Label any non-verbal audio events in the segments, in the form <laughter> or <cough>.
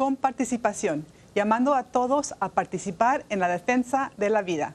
con participación, llamando a todos a participar en la defensa de la vida.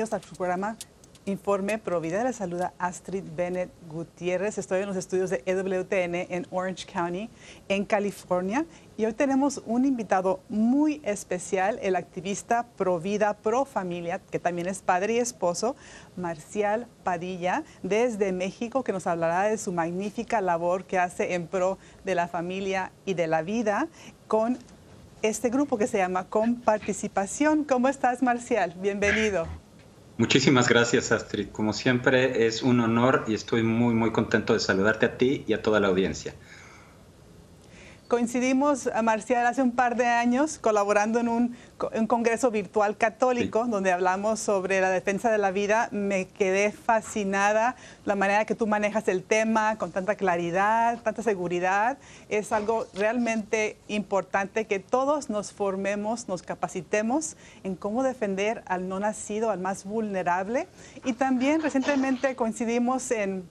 Bienvenidos al programa Informe Provida la Salud Astrid Bennett Gutiérrez. Estoy en los estudios de EWTN en Orange County, en California. Y hoy tenemos un invitado muy especial, el activista pro vida, pro familia, que también es padre y esposo, Marcial Padilla, desde México, que nos hablará de su magnífica labor que hace en pro de la familia y de la vida con este grupo que se llama Con Participación. ¿Cómo estás, Marcial? Bienvenido. Muchísimas gracias, Astrid. Como siempre, es un honor y estoy muy, muy contento de saludarte a ti y a toda la audiencia. Coincidimos, Marcial, hace un par de años colaborando en un, congreso virtual católico donde hablamos sobre la defensa de la vida. Me quedé fascinada la manera que tú manejas el tema con tanta claridad, tanta seguridad. Es algo realmente importante que todos nos formemos, nos capacitemos en cómo defender al no nacido, al más vulnerable. Y también recientemente coincidimos en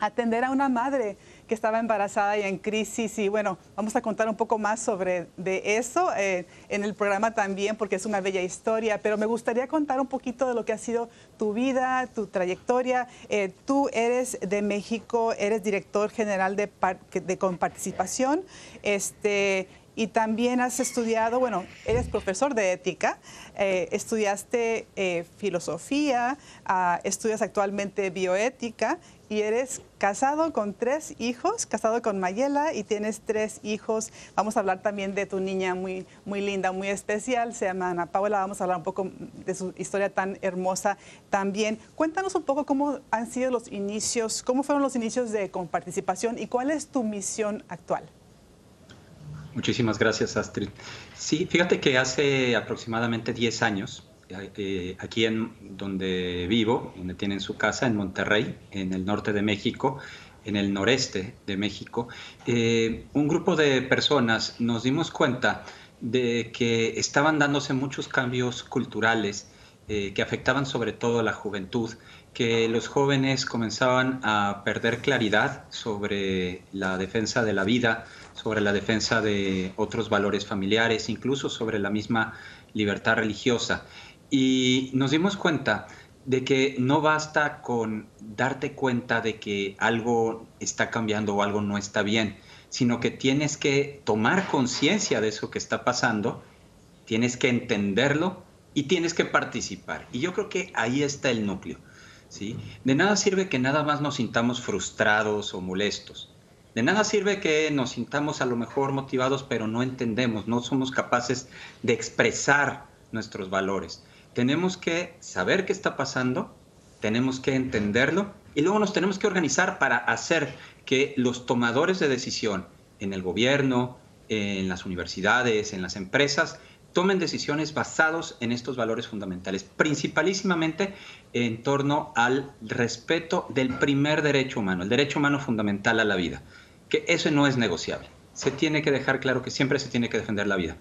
atender a una madre que estaba embarazada y en crisis. Y bueno, vamos a contar un poco más sobre de eso eh, en el programa también, porque es una bella historia. Pero me gustaría contar un poquito de lo que ha sido tu vida, tu trayectoria. Eh, tú eres de México, eres director general de, de Comparticipación. Este, y también has estudiado, bueno, eres profesor de ética, eh, estudiaste filosofía, ah, estudias actualmente bioética y eres casado con tres hijos, casado con Mayela y tienes tres hijos. Vamos a hablar también de tu niña muy, muy linda, muy especial, se llama Ana Paula. Vamos a hablar un poco de su historia tan hermosa también. Cuéntanos un poco cómo han sido los inicios, cómo fueron los inicios de comparticipación y cuál es tu misión actual. Muchísimas gracias, Astrid. Sí, fíjate que hace aproximadamente 10 años aquí en donde vivo, donde tienen su casa, en Monterrey, en el norte de México, en el noreste de México, eh, un grupo de personas nos dimos cuenta de que estaban dándose muchos cambios culturales eh, que afectaban sobre todo a la juventud, que los jóvenes comenzaban a perder claridad sobre la defensa de la vida, sobre la defensa de otros valores familiares, incluso sobre la misma libertad religiosa. Y nos dimos cuenta de que no basta con darte cuenta de que algo está cambiando o algo no está bien, sino que tienes que tomar conciencia de eso que está pasando, tienes que entenderlo y tienes que participar. Y yo creo que ahí está el núcleo. ¿sí? De nada sirve que nada más nos sintamos frustrados o molestos. De nada sirve que nos sintamos a lo mejor motivados, pero no entendemos, no somos capaces de expresar nuestros valores tenemos que saber qué está pasando, tenemos que entenderlo y luego nos tenemos que organizar para hacer que los tomadores de decisión en el gobierno, en las universidades, en las empresas, tomen decisiones basados en estos valores fundamentales, principalísimamente en torno al respeto del primer derecho humano, el derecho humano fundamental a la vida, que eso no es negociable. Se tiene que dejar claro que siempre se tiene que defender la vida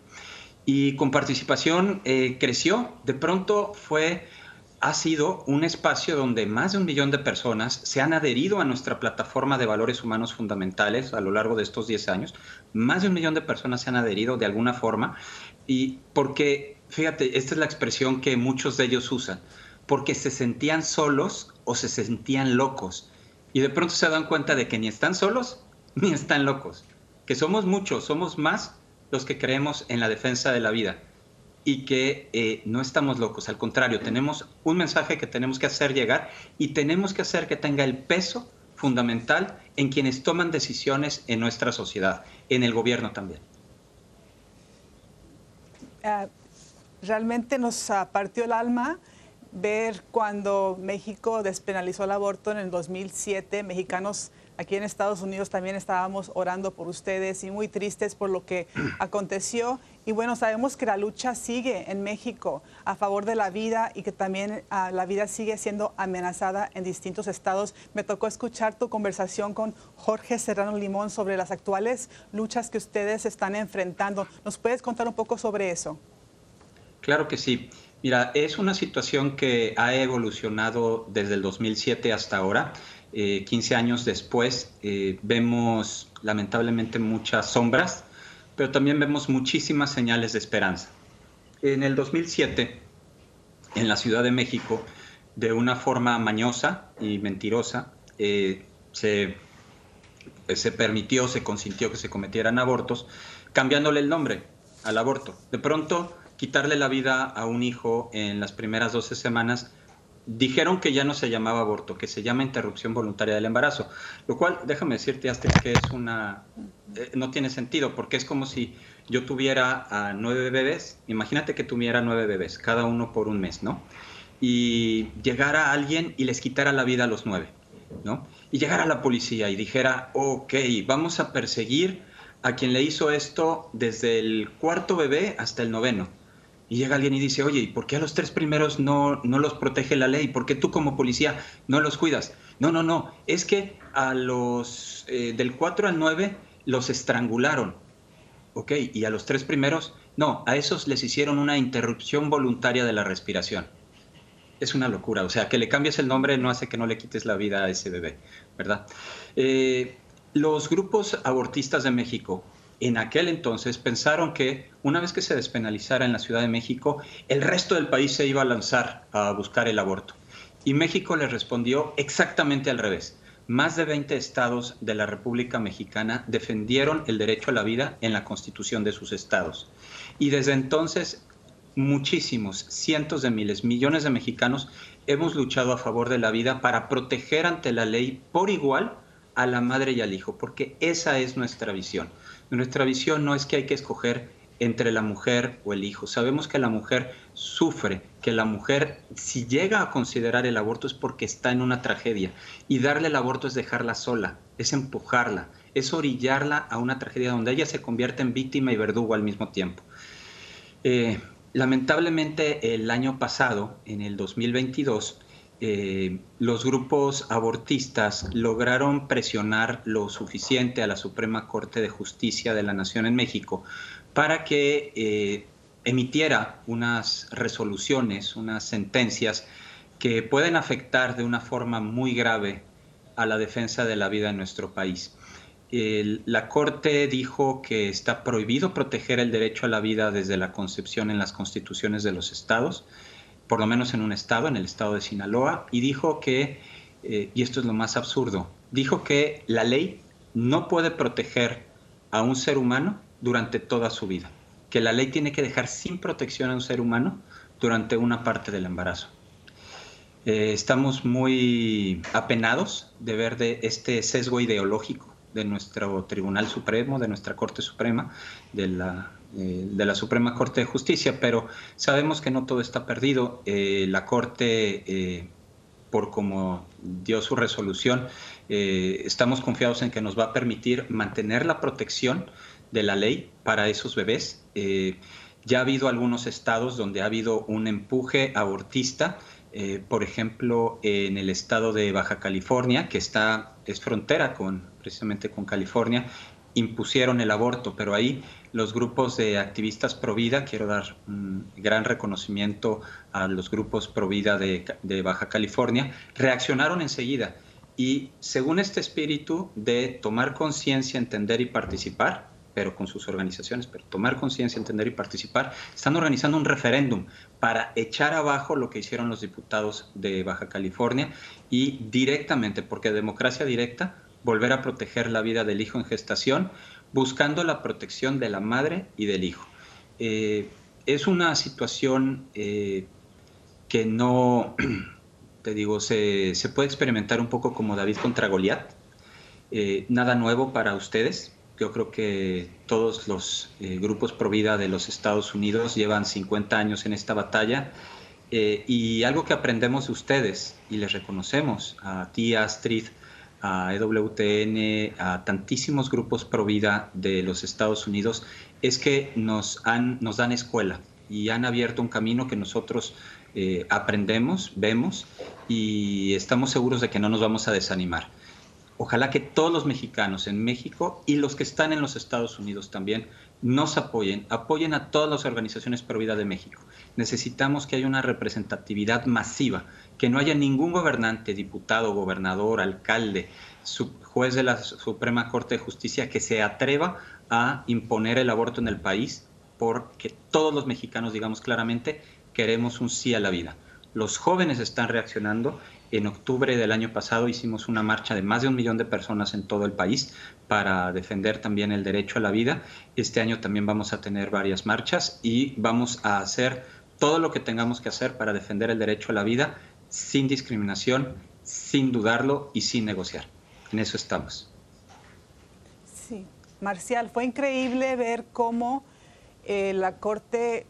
y con participación eh, creció. De pronto fue, ha sido un espacio donde más de un millón de personas se han adherido a nuestra plataforma de valores humanos fundamentales a lo largo de estos 10 años. Más de un millón de personas se han adherido de alguna forma y porque, fíjate, esta es la expresión que muchos de ellos usan, porque se sentían solos o se sentían locos. Y de pronto se dan cuenta de que ni están solos <laughs> ni están locos, que somos muchos, somos más los que creemos en la defensa de la vida y que eh, no estamos locos, al contrario, tenemos un mensaje que tenemos que hacer llegar y tenemos que hacer que tenga el peso fundamental en quienes toman decisiones en nuestra sociedad, en el gobierno también. eh, realmente nos partió el alma ver cuando México despenalizó el aborto en el 2007. Mexicanos aquí en Estados Unidos también estábamos orando por ustedes y muy tristes por lo que <clears throat> aconteció. Y bueno, sabemos que la lucha sigue en México a favor de la vida y que también ah, la vida sigue siendo amenazada en distintos estados. Me tocó escuchar tu conversación con Jorge Serrano Limón sobre las actuales luchas que ustedes están enfrentando. ¿Nos puedes contar un poco sobre eso? Claro que sí. Mira, es una situación que ha evolucionado desde el 2007 hasta ahora. 15 eh, años después eh, vemos lamentablemente muchas sombras, pero también vemos muchísimas señales de esperanza. En el 2007, en la Ciudad de México, de una forma mañosa y mentirosa, eh, se, se permitió, se consintió que se cometieran abortos, cambiándole el nombre al aborto. De pronto, quitarle la vida a un hijo en las primeras 12 semanas dijeron que ya no se llamaba aborto, que se llama interrupción voluntaria del embarazo, lo cual, déjame decirte, hasta que es una, eh, no tiene sentido, porque es como si yo tuviera a nueve bebés, imagínate que tuviera nueve bebés, cada uno por un mes, ¿no? Y llegara alguien y les quitara la vida a los nueve, ¿no? Y llegara la policía y dijera, ok, vamos a perseguir a quien le hizo esto desde el cuarto bebé hasta el noveno y llega alguien y dice, oye, ¿y por qué a los tres primeros no, no los protege la ley? ¿Por qué tú como policía no los cuidas? No, no, no, es que a los eh, del 4 al 9 los estrangularon, ¿ok? Y a los tres primeros, no, a esos les hicieron una interrupción voluntaria de la respiración. Es una locura, o sea, que le cambies el nombre no hace que no le quites la vida a ese bebé, ¿verdad? Eh, los grupos abortistas de México en aquel entonces pensaron que una vez que se despenalizara en la Ciudad de México, el resto del país se iba a lanzar a buscar el aborto. Y México le respondió exactamente al revés. Más de 20 estados de la República Mexicana defendieron el derecho a la vida en la constitución de sus estados. Y desde entonces, muchísimos, cientos de miles, millones de mexicanos hemos luchado a favor de la vida para proteger ante la ley por igual a la madre y al hijo, porque esa es nuestra visión. Nuestra visión no es que hay que escoger entre la mujer o el hijo. Sabemos que la mujer sufre, que la mujer si llega a considerar el aborto es porque está en una tragedia y darle el aborto es dejarla sola, es empujarla, es orillarla a una tragedia donde ella se convierte en víctima y verdugo al mismo tiempo. Eh, lamentablemente el año pasado, en el 2022, eh, los grupos abortistas lograron presionar lo suficiente a la Suprema Corte de Justicia de la Nación en México para que eh, emitiera unas resoluciones, unas sentencias que pueden afectar de una forma muy grave a la defensa de la vida en nuestro país. la Corte dijo que está prohibido proteger el derecho a la vida desde la concepción en las constituciones de los estados por lo menos en un estado, en el estado de Sinaloa, y dijo que, eh, y esto es lo más absurdo, dijo que la ley no puede proteger a un ser humano durante toda su vida, que la ley tiene que dejar sin protección a un ser humano durante una parte del embarazo. Eh, estamos muy apenados de ver este sesgo ideológico de nuestro Tribunal Supremo, de nuestra Corte Suprema, de la eh, de la Suprema Corte de Justicia, pero sabemos que no todo está perdido. Eh, la Corte, eh, por como dio su resolución, estamos confiados en que nos va a permitir mantener la protección de la ley para esos bebés. ya ha habido algunos estados donde ha habido un empuje abortista, por ejemplo, en el estado de Baja California, que está, es frontera con, precisamente con California, impusieron el aborto, pero ahí los grupos de activistas pro vida, quiero dar un gran reconocimiento a los grupos pro vida de, Baja California, reaccionaron enseguida. Y según este espíritu de tomar conciencia, entender y participar, pero con sus organizaciones, pero tomar conciencia, entender y participar, están organizando un referéndum para echar abajo lo que hicieron los diputados de Baja California y directamente, porque democracia directa, volver a proteger la vida del hijo en gestación, buscando la protección de la madre y del hijo. Eh, es una situación eh, que no, <clears throat> te digo, se, puede experimentar un poco como David contra Goliat. Eh, nada nuevo para ustedes, Yo creo que todos los grupos pro vida de los Estados Unidos llevan 50 años en esta batalla y algo que aprendemos de ustedes y les reconocemos a ti, Astrid, a EWTN, a tantísimos grupos pro vida de los Estados Unidos, es que nos, han, nos dan escuela y han abierto un camino que nosotros eh, aprendemos, vemos y estamos seguros de que no nos vamos a desanimar. Ojalá que todos los mexicanos en México y los que están en los Estados Unidos también nos apoyen, apoyen a todas las organizaciones pro vida de México. Necesitamos que haya una representatividad masiva, que no haya ningún gobernante, diputado, gobernador, alcalde, juez de la Suprema Corte de Justicia que se atreva a imponer el aborto en el país, porque todos los mexicanos, digamos claramente, queremos un sí a la vida. Los jóvenes están reaccionando. En octubre del año pasado hicimos una marcha de más de un millón de personas en todo el país para defender también el derecho a la vida. Este año también vamos a tener varias marchas y vamos a hacer todo lo que tengamos que hacer para defender el derecho a la vida sin discriminación, sin dudarlo y sin negociar. En eso estamos. Sí, Marcial, fue increíble ver cómo eh, la Corte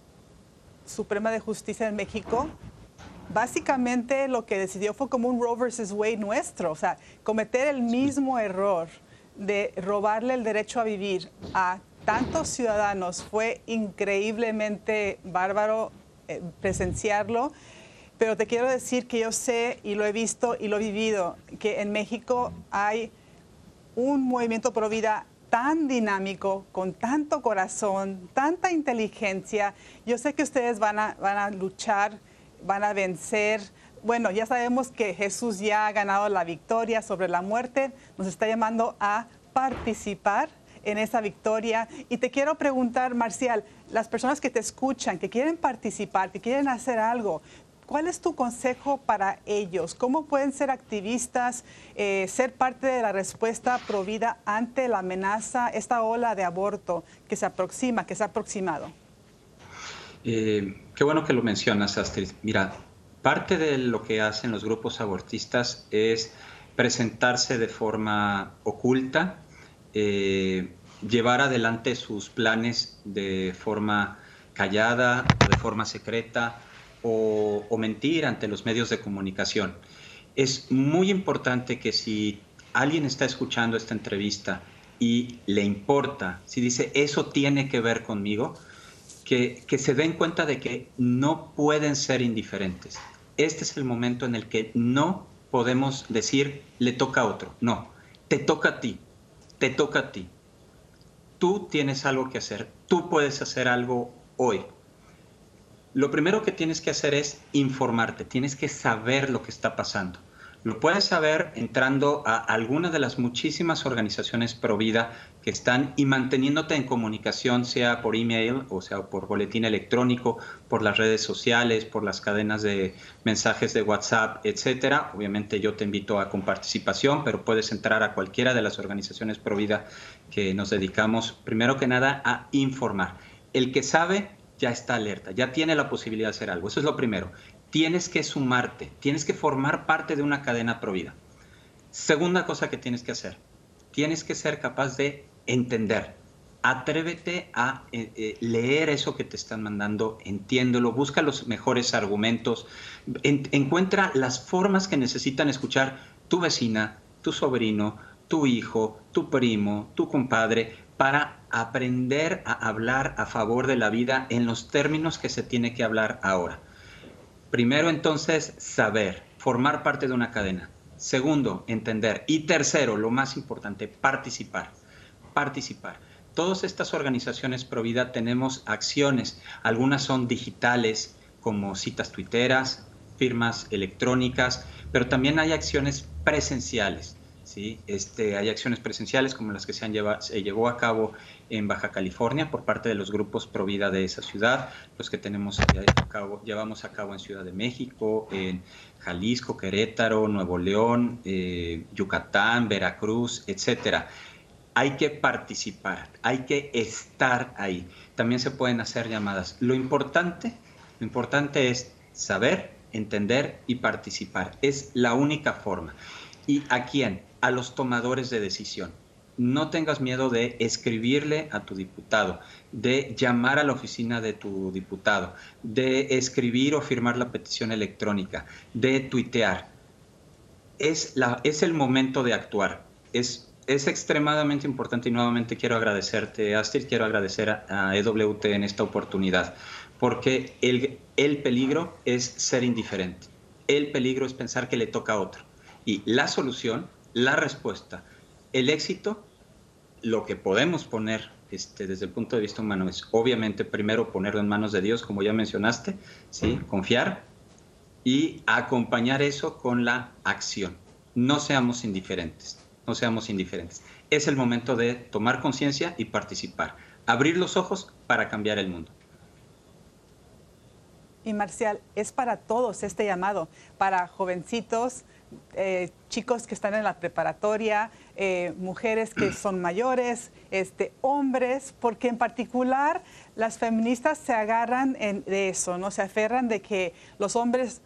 Suprema de Justicia en México básicamente lo que decidió fue como un Roe versus Wade nuestro, o sea, cometer el mismo error de robarle el derecho a vivir a tantos ciudadanos fue increíblemente bárbaro eh, presenciarlo. Pero te quiero decir que yo sé y lo he visto y lo he vivido, que en México hay un movimiento pro vida tan dinámico, con tanto corazón, tanta inteligencia. Yo sé que ustedes van a, van a luchar, van a vencer. Bueno, ya sabemos que Jesús ya ha ganado la victoria sobre la muerte. Nos está llamando a participar en esa victoria. Y te quiero preguntar, Marcial, las personas que te escuchan, que quieren participar, que quieren hacer algo, ¿Cuál es tu consejo para ellos? ¿Cómo pueden ser activistas, eh, ser parte de la respuesta provida ante la amenaza, esta ola de aborto que se aproxima, que se ha aproximado? Eh, qué bueno que lo mencionas, Astrid. Mira, parte de lo que hacen los grupos abortistas es presentarse de forma oculta, eh, llevar adelante sus planes de forma callada de forma secreta o, mentir ante los medios de comunicación. Es muy importante que si alguien está escuchando esta entrevista y le importa, si dice, eso tiene que ver conmigo, que, se den cuenta de que no pueden ser indiferentes. Este es el momento en el que no podemos decir, le toca a otro. No, te toca a ti, te toca a ti. Tú tienes algo que hacer, tú puedes hacer algo hoy. Lo primero que tienes que hacer es informarte, tienes que saber lo que está pasando. Lo puedes saber entrando a alguna de las muchísimas organizaciones pro vida que están y manteniéndote en comunicación, sea por email o sea por boletín electrónico, por las redes sociales, por las cadenas de mensajes de WhatsApp, etcétera. Obviamente yo te invito a con participación, pero puedes entrar a cualquiera de las organizaciones pro vida que nos dedicamos primero que nada a informar. El que sabe ya está alerta, ya tiene la posibilidad de hacer algo. Eso es lo primero. Tienes que sumarte, tienes que formar parte de una cadena provida. Segunda cosa que tienes que hacer, tienes que ser capaz de entender. Atrévete a eh, eh, leer eso que te están mandando, entiéndelo, busca los mejores argumentos, encuentra las formas que necesitan escuchar tu vecina, tu sobrino, tu hijo, tu primo, tu compadre, para aprender a hablar a favor de la vida en los términos que se tiene que hablar ahora. Primero entonces, saber, formar parte de una cadena. Segundo, entender. Y tercero, lo más importante, participar. Participar. Todas estas organizaciones pro vida tenemos acciones. Algunas son digitales, como citas tuiteras, firmas electrónicas, pero también hay acciones presenciales. ¿sí? Este, hay acciones presenciales como las que se, han llevado, se llevó a cabo en Baja California por parte de los grupos pro vida de esa ciudad, los que tenemos llevamos a cabo en Ciudad de México, en Jalisco, Querétaro, Nuevo León, eh, Yucatán, Veracruz, etcétera. Hay que participar, hay que estar ahí. También se pueden hacer llamadas. Lo importante, lo importante es saber, entender y participar. Es la única forma. ¿Y a quién? a los tomadores de decisión. no tengas miedo de escribirle a tu diputado, de llamar a la oficina de tu diputado, de escribir o firmar la petición electrónica, de tuitear. Es, la, es el momento de actuar. Es, es extremadamente importante y nuevamente quiero agradecerte, Astrid, quiero agradecer a, a EWT en esta oportunidad, porque el, el peligro es ser indiferente. El peligro es pensar que le toca a otro. Y la solución, la respuesta, el éxito, lo que podemos poner este, desde el punto de vista humano es obviamente primero ponerlo en manos de Dios, como ya mencionaste, ¿sí? confiar y acompañar eso con la acción. No seamos indiferentes, no seamos indiferentes. Es el momento de tomar conciencia y participar, abrir los ojos para cambiar el mundo. Y Marcial, es para todos este llamado, para jovencitos, eh, chicos que están en la preparatoria, eh, mujeres que <clears throat> son mayores, este, hombres, porque en particular las feministas se agarran de eso, ¿no? Se aferran de que los hombres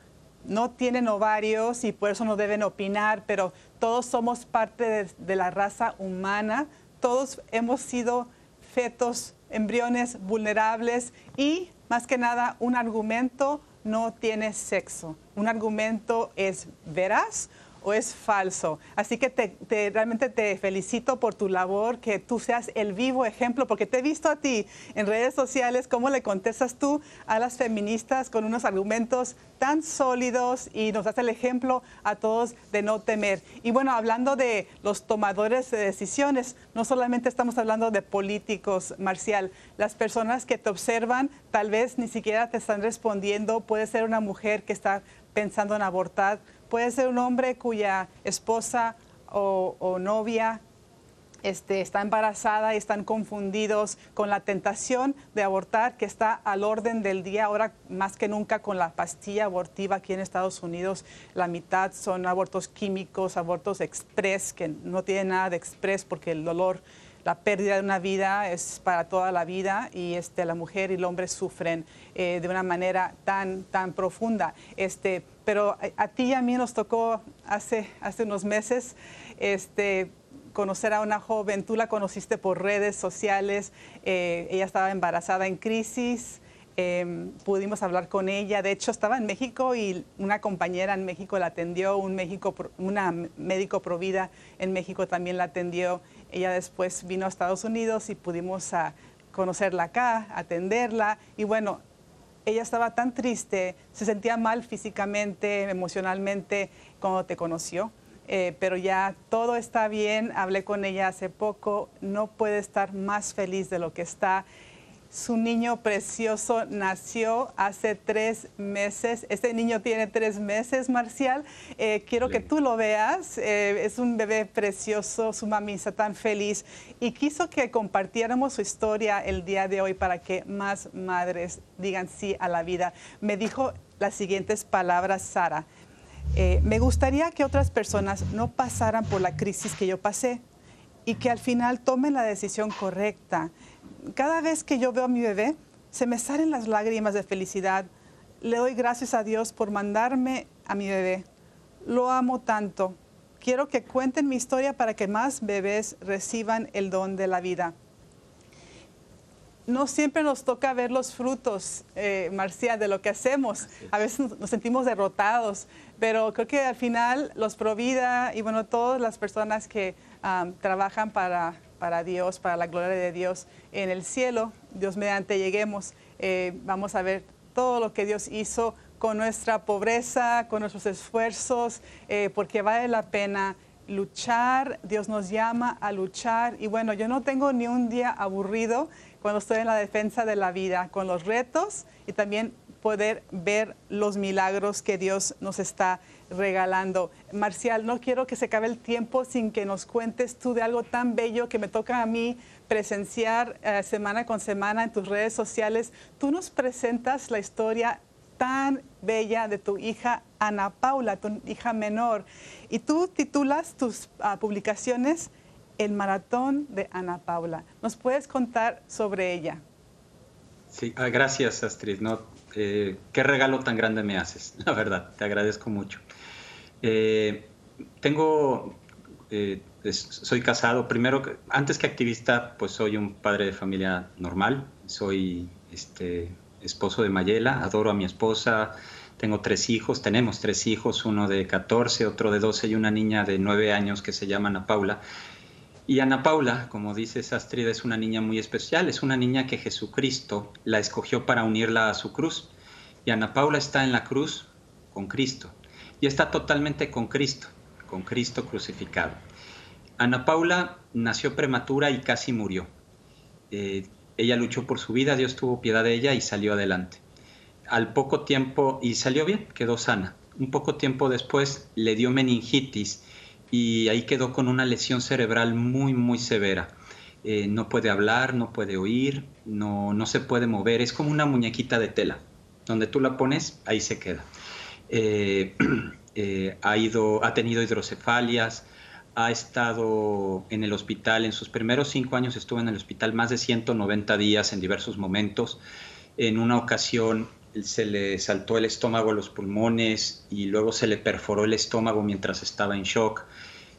no tienen ovarios y por eso no deben opinar, pero todos somos parte de la raza humana, todos hemos sido fetos, embriones vulnerables y más que nada un argumento no tiene sexo. Un argumento es veraz o es falso. Así que te, realmente te felicito por tu labor, que tú seas el vivo ejemplo, porque te he visto a ti en redes sociales, cómo le contestas tú a las feministas con unos argumentos tan sólidos y nos das el ejemplo a todos de no temer. Y bueno, hablando de los tomadores de decisiones, no solamente estamos hablando de políticos, Marcial, las personas que te observan tal vez ni siquiera te están respondiendo, puede ser una mujer que está pensando en abortar, puede ser un hombre cuya esposa o, novia este, está embarazada y están confundidos con la tentación de abortar que está al orden del día, ahora más que nunca con la pastilla abortiva aquí en Estados Unidos. La mitad son abortos químicos, abortos express, que no tienen nada de express porque el dolor la pérdida de una vida es para toda la vida y este, la mujer y el hombre sufren eh, de una manera tan, tan profunda. Este, pero a, ti y a mí nos tocó hace, hace unos meses este, conocer a una joven, tú la conociste por redes sociales, eh, ella estaba embarazada en crisis. Em, pudimos hablar con ella. De hecho, estaba en México y una compañera en México la atendió, un México, una médico provida en México también la atendió. Ella después vino a Estados Unidos y pudimos conocerla acá, atenderla. Y bueno, ella estaba tan triste, se sentía mal físicamente, emocionalmente cuando te conoció. Eh, pero ya todo está bien, hablé con ella hace poco, no puede estar más feliz de lo que está. Su niño precioso nació hace tres meses. Este niño tiene tres meses, Marcial. Eh, quiero que tú lo veas. Eh, es un bebé precioso. Su mami está tan feliz. Y quiso que compartiéramos su historia el día de hoy para que más madres digan sí a la vida. Me dijo las siguientes palabras, Sara. Eh, me gustaría que otras personas no pasaran por la crisis que yo pasé y que al final tomen la decisión correcta cada vez que yo veo a mi bebé, se me salen las lágrimas de felicidad. Le doy gracias a Dios por mandarme a mi bebé. Lo amo tanto. Quiero que cuenten mi historia para que más bebés reciban el don de la vida. No siempre nos toca ver los frutos, eh, Marcia, de lo que hacemos. A veces nos sentimos derrotados, pero creo que al final los Provida y bueno, todas las personas que ah, trabajan para para Dios, para la gloria de Dios en el cielo. Dios mediante lleguemos, eh, vamos a ver todo lo que Dios hizo con nuestra pobreza, con nuestros esfuerzos, eh, porque vale la pena luchar, Dios nos llama a luchar y bueno, yo no tengo ni un día aburrido cuando estoy en la defensa de la vida, con los retos y también poder ver los milagros que Dios nos está regalando. Marcial, no quiero que se acabe el tiempo sin que nos cuentes tú de algo tan bello que me toca a mí presenciar eh, semana con semana en tus redes sociales. Tú nos presentas la historia tan bella de tu hija Ana Paula, tu hija menor, y tú titulas tus ah, publicaciones El Maratón de Ana Paula. ¿Nos puedes contar sobre ella? Sí, ah, gracias Astrid. Eh, qué regalo tan grande me haces, <laughs> la verdad, te agradezco mucho. Eh, tengo, eh, soy casado. Primero, antes que activista, pues soy un padre de familia normal. Soy este, esposo de Mayela, adoro a mi esposa. Tengo tres hijos, tenemos tres hijos, uno de 14, otro de 12 y una niña de 9 años que se llama Ana Paula. Y Ana Paula, como dice Astrid, es una niña muy especial, es una niña que Jesucristo la escogió para unirla a su cruz. Y Ana Paula está en la cruz con Cristo y está totalmente con Cristo, con Cristo crucificado. Ana Paula nació prematura y casi murió. Eh, ella luchó por su vida, Dios tuvo piedad de ella y salió adelante. Al poco tiempo, y salió bien, quedó sana. Un poco tiempo después le dio meningitis y ahí quedó con una lesión cerebral muy, muy severa. Eh, no puede hablar, no puede oír, no, no se puede mover, es como una muñequita de tela. Donde tú la pones, ahí se queda. Eh, <clears throat> ha, ido, ha tenido hidrocefalias, ha estado en el hospital, en sus primeros cinco años estuvo en el hospital más de 190 días en diversos momentos. En una ocasión se le saltó el estómago a los pulmones y luego se le perforó el estómago mientras estaba en shock.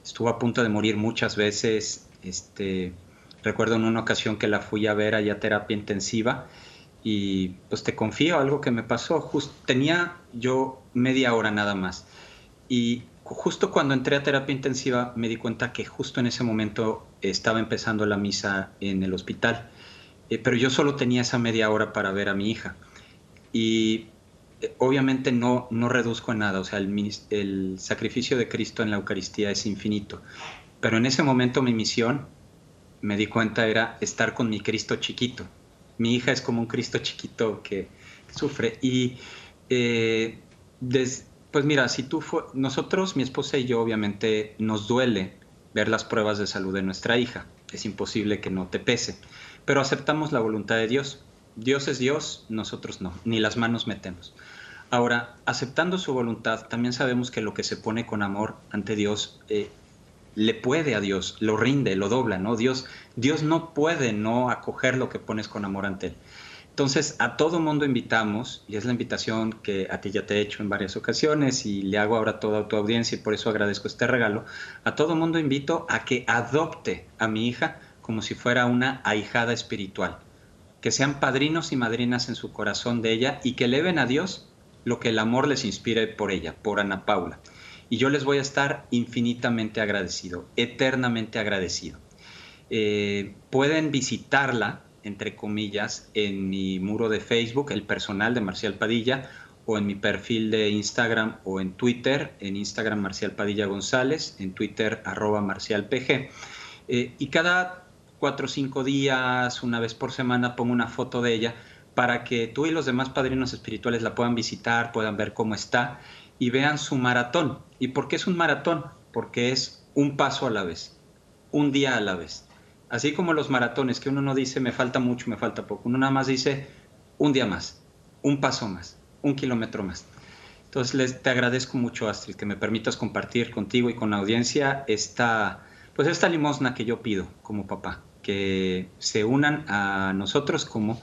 Estuvo a punto de morir muchas veces. Este, recuerdo en una ocasión que la fui a ver allá a terapia intensiva y pues te confío algo que me pasó. tenía yo media hora nada más y justo cuando entré a terapia intensiva me di cuenta que justo en ese momento estaba empezando la misa en el hospital, eh, pero yo solo tenía esa media hora para ver a mi hija. Y eh, obviamente no, no reduzco en nada, o sea, el, el sacrificio de Cristo en la Eucaristía es infinito, pero en ese momento mi misión, me di cuenta, era estar con mi Cristo chiquito. Mi hija es como un Cristo chiquito que sufre y eh, desde pues mira, si tú nosotros, mi esposa y yo, obviamente nos duele ver las pruebas de salud de nuestra hija. Es imposible que no te pese. Pero aceptamos la voluntad de Dios. Dios es Dios, nosotros no, ni las manos metemos. Ahora, aceptando su voluntad, también sabemos que lo que se pone con amor ante Dios eh, le puede a Dios, lo rinde, lo dobla, ¿no? Dios, Dios no puede no acoger lo que pones con amor ante Él. Entonces, a todo mundo invitamos, y es la invitación que a ti ya te he hecho en varias ocasiones y le hago ahora a toda tu audiencia y por eso agradezco este regalo, a todo mundo invito a que adopte a mi hija como si fuera una ahijada espiritual, que sean padrinos y madrinas en su corazón de ella y que eleven a Dios lo que el amor les inspire por ella, por Ana Paula. Y yo les voy a estar infinitamente agradecido, eternamente agradecido. Eh, pueden visitarla entre comillas, en mi muro de Facebook, el personal de Marcial Padilla, o en mi perfil de Instagram o en Twitter, en Instagram Marcial Padilla González, en Twitter arroba Marcial PG. Eh, y cada cuatro o cinco días, una vez por semana, pongo una foto de ella para que tú y los demás padrinos espirituales la puedan visitar, puedan ver cómo está y vean su maratón. ¿Y por qué es un maratón? Porque es un paso a la vez, un día a la vez. Así como los maratones, que uno no dice me falta mucho, me falta poco, uno nada más dice un día más, un paso más, un kilómetro más. Entonces les, te agradezco mucho, Astrid, que me permitas compartir contigo y con la audiencia esta, pues esta limosna que yo pido como papá, que se unan a nosotros como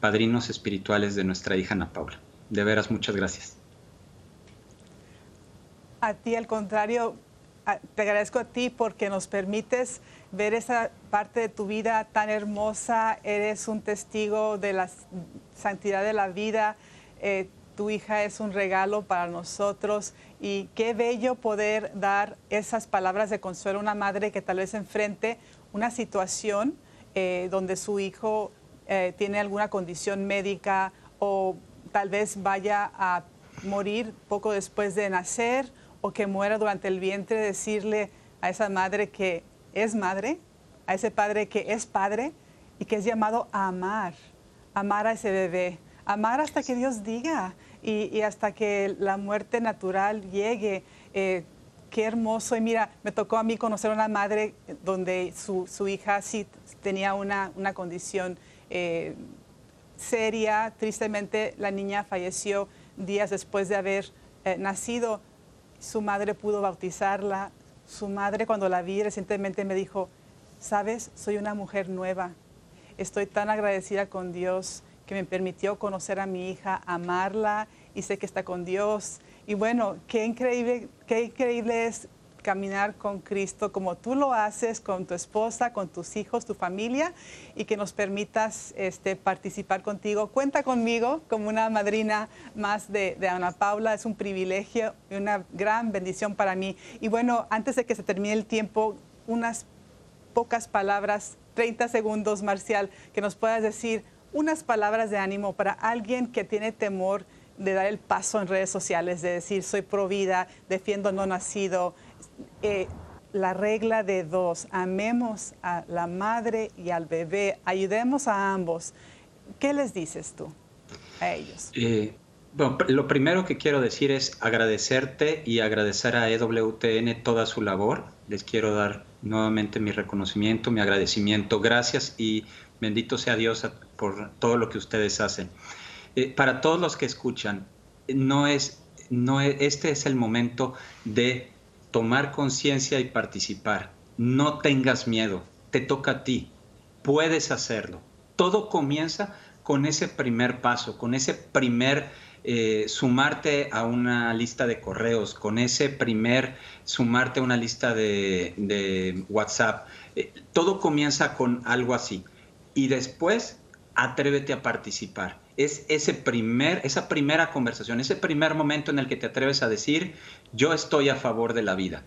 padrinos espirituales de nuestra hija Ana Paula. De veras, muchas gracias. A ti, al contrario, te agradezco a ti porque nos permites ver esa parte de tu vida tan hermosa. Eres un testigo de la santidad de la vida. Eh, tu hija es un regalo para nosotros y qué bello poder dar esas palabras de consuelo a una madre que tal vez enfrente una situación eh, donde su hijo eh, tiene alguna condición médica o tal vez vaya a morir poco después de nacer o que muera durante el vientre, decirle a esa madre que es madre, a ese padre que es padre y que es llamado a amar, amar a ese bebé, amar hasta que Dios diga y, hasta que la muerte natural llegue. Eh, qué hermoso. Y mira, me tocó a mí conocer una madre donde su, hija sí tenía una, condición eh, seria. Tristemente, la niña falleció días después de haber eh, nacido. Su madre pudo bautizarla, su madre cuando la vi recientemente me dijo, sabes, soy una mujer nueva. Estoy tan agradecida con Dios que me permitió conocer a mi hija, amarla y sé que está con Dios. Y bueno, qué increíble, qué increíble es caminar con Cristo como tú lo haces con tu esposa, con tus hijos, tu familia y que nos permitas este, participar contigo. Cuenta conmigo como una madrina más de, de Ana Paula. Es un privilegio y una gran bendición para mí. Y bueno, antes de que se termine el tiempo, unas pocas palabras, 30 segundos, Marcial, que nos puedas decir unas palabras de ánimo para alguien que tiene temor de dar el paso en redes sociales, de decir soy pro vida, defiendo no nacido. Eh, la regla de dos, amemos a la madre y al bebé, ayudemos a ambos. ¿Qué les dices tú a ellos? Eh, bueno, lo primero que quiero decir es agradecerte y agradecer a EWTN toda su labor. Les quiero dar nuevamente mi reconocimiento, mi agradecimiento. Gracias y bendito sea Dios por todo lo que ustedes hacen. Eh, para todos los que escuchan, no es, no este es el momento de tomar conciencia y participar. No tengas miedo, te toca a ti, puedes hacerlo. Todo comienza con ese primer paso, con ese primer eh, sumarte a una lista de correos, con ese primer sumarte a una lista de, WhatsApp. Eh, todo comienza con algo así. Y después atrévete a participar es ese primer, esa primera conversación, ese primer momento en el que te atreves a decir, yo estoy a favor de la vida.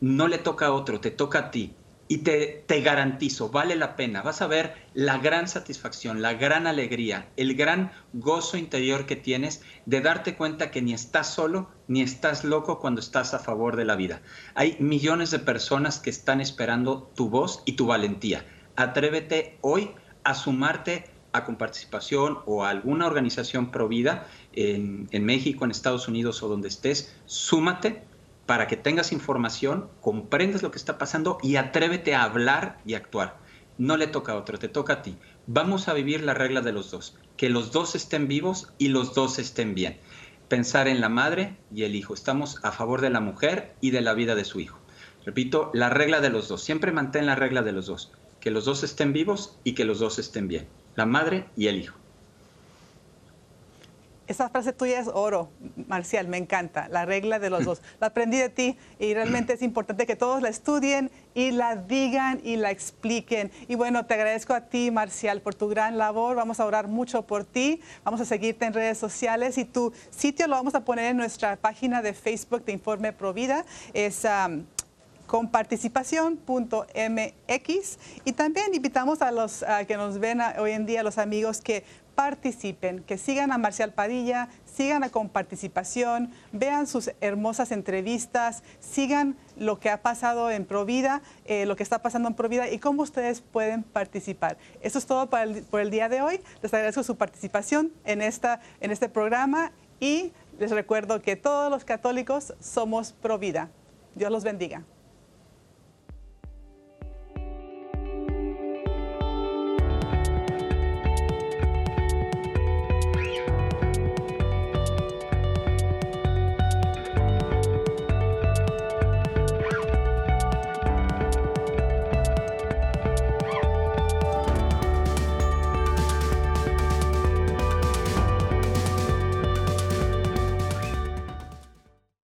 No le toca a otro, te toca a ti. Y te, te garantizo, vale la pena. Vas a ver la gran satisfacción, la gran alegría, el gran gozo interior que tienes de darte cuenta que ni estás solo ni estás loco cuando estás a favor de la vida. Hay millones de personas que están esperando tu voz y tu valentía. Atrévete hoy a sumarte con participación o a alguna organización provida en, en México, en Estados Unidos o donde estés, súmate para que tengas información, comprendas lo que está pasando y atrévete a hablar y actuar. No le toca a otro, te toca a ti. Vamos a vivir la regla de los dos, que los dos estén vivos y los dos estén bien. Pensar en la madre y el hijo. Estamos a favor de la mujer y de la vida de su hijo. Repito, la regla de los dos. Siempre mantén la regla de los dos. Que los dos estén vivos y que los dos estén bien la madre y el hijo. Esa frase tuya es oro, Marcial, me encanta, la regla de los dos. <laughs> La aprendí de ti y realmente es importante que todos la estudien y la digan y la expliquen. Y bueno, te agradezco a ti, Marcial, por tu gran labor. Vamos a orar mucho por ti. Vamos a seguirte en redes sociales y tu sitio lo vamos a poner en nuestra página de Facebook de Informe Provida. Es... Um, con participación.mx y también invitamos a los que nos ven hoy en día, los amigos que participen, que sigan a Marcial Padilla, sigan a Con Participación, vean sus hermosas entrevistas, sigan lo que ha pasado en Provida, eh, lo que está pasando en Provida y cómo ustedes pueden participar. Eso es todo por el día de hoy. Les agradezco su participación en, esta, en este programa y les recuerdo que todos los católicos somos Provida. Dios los bendiga.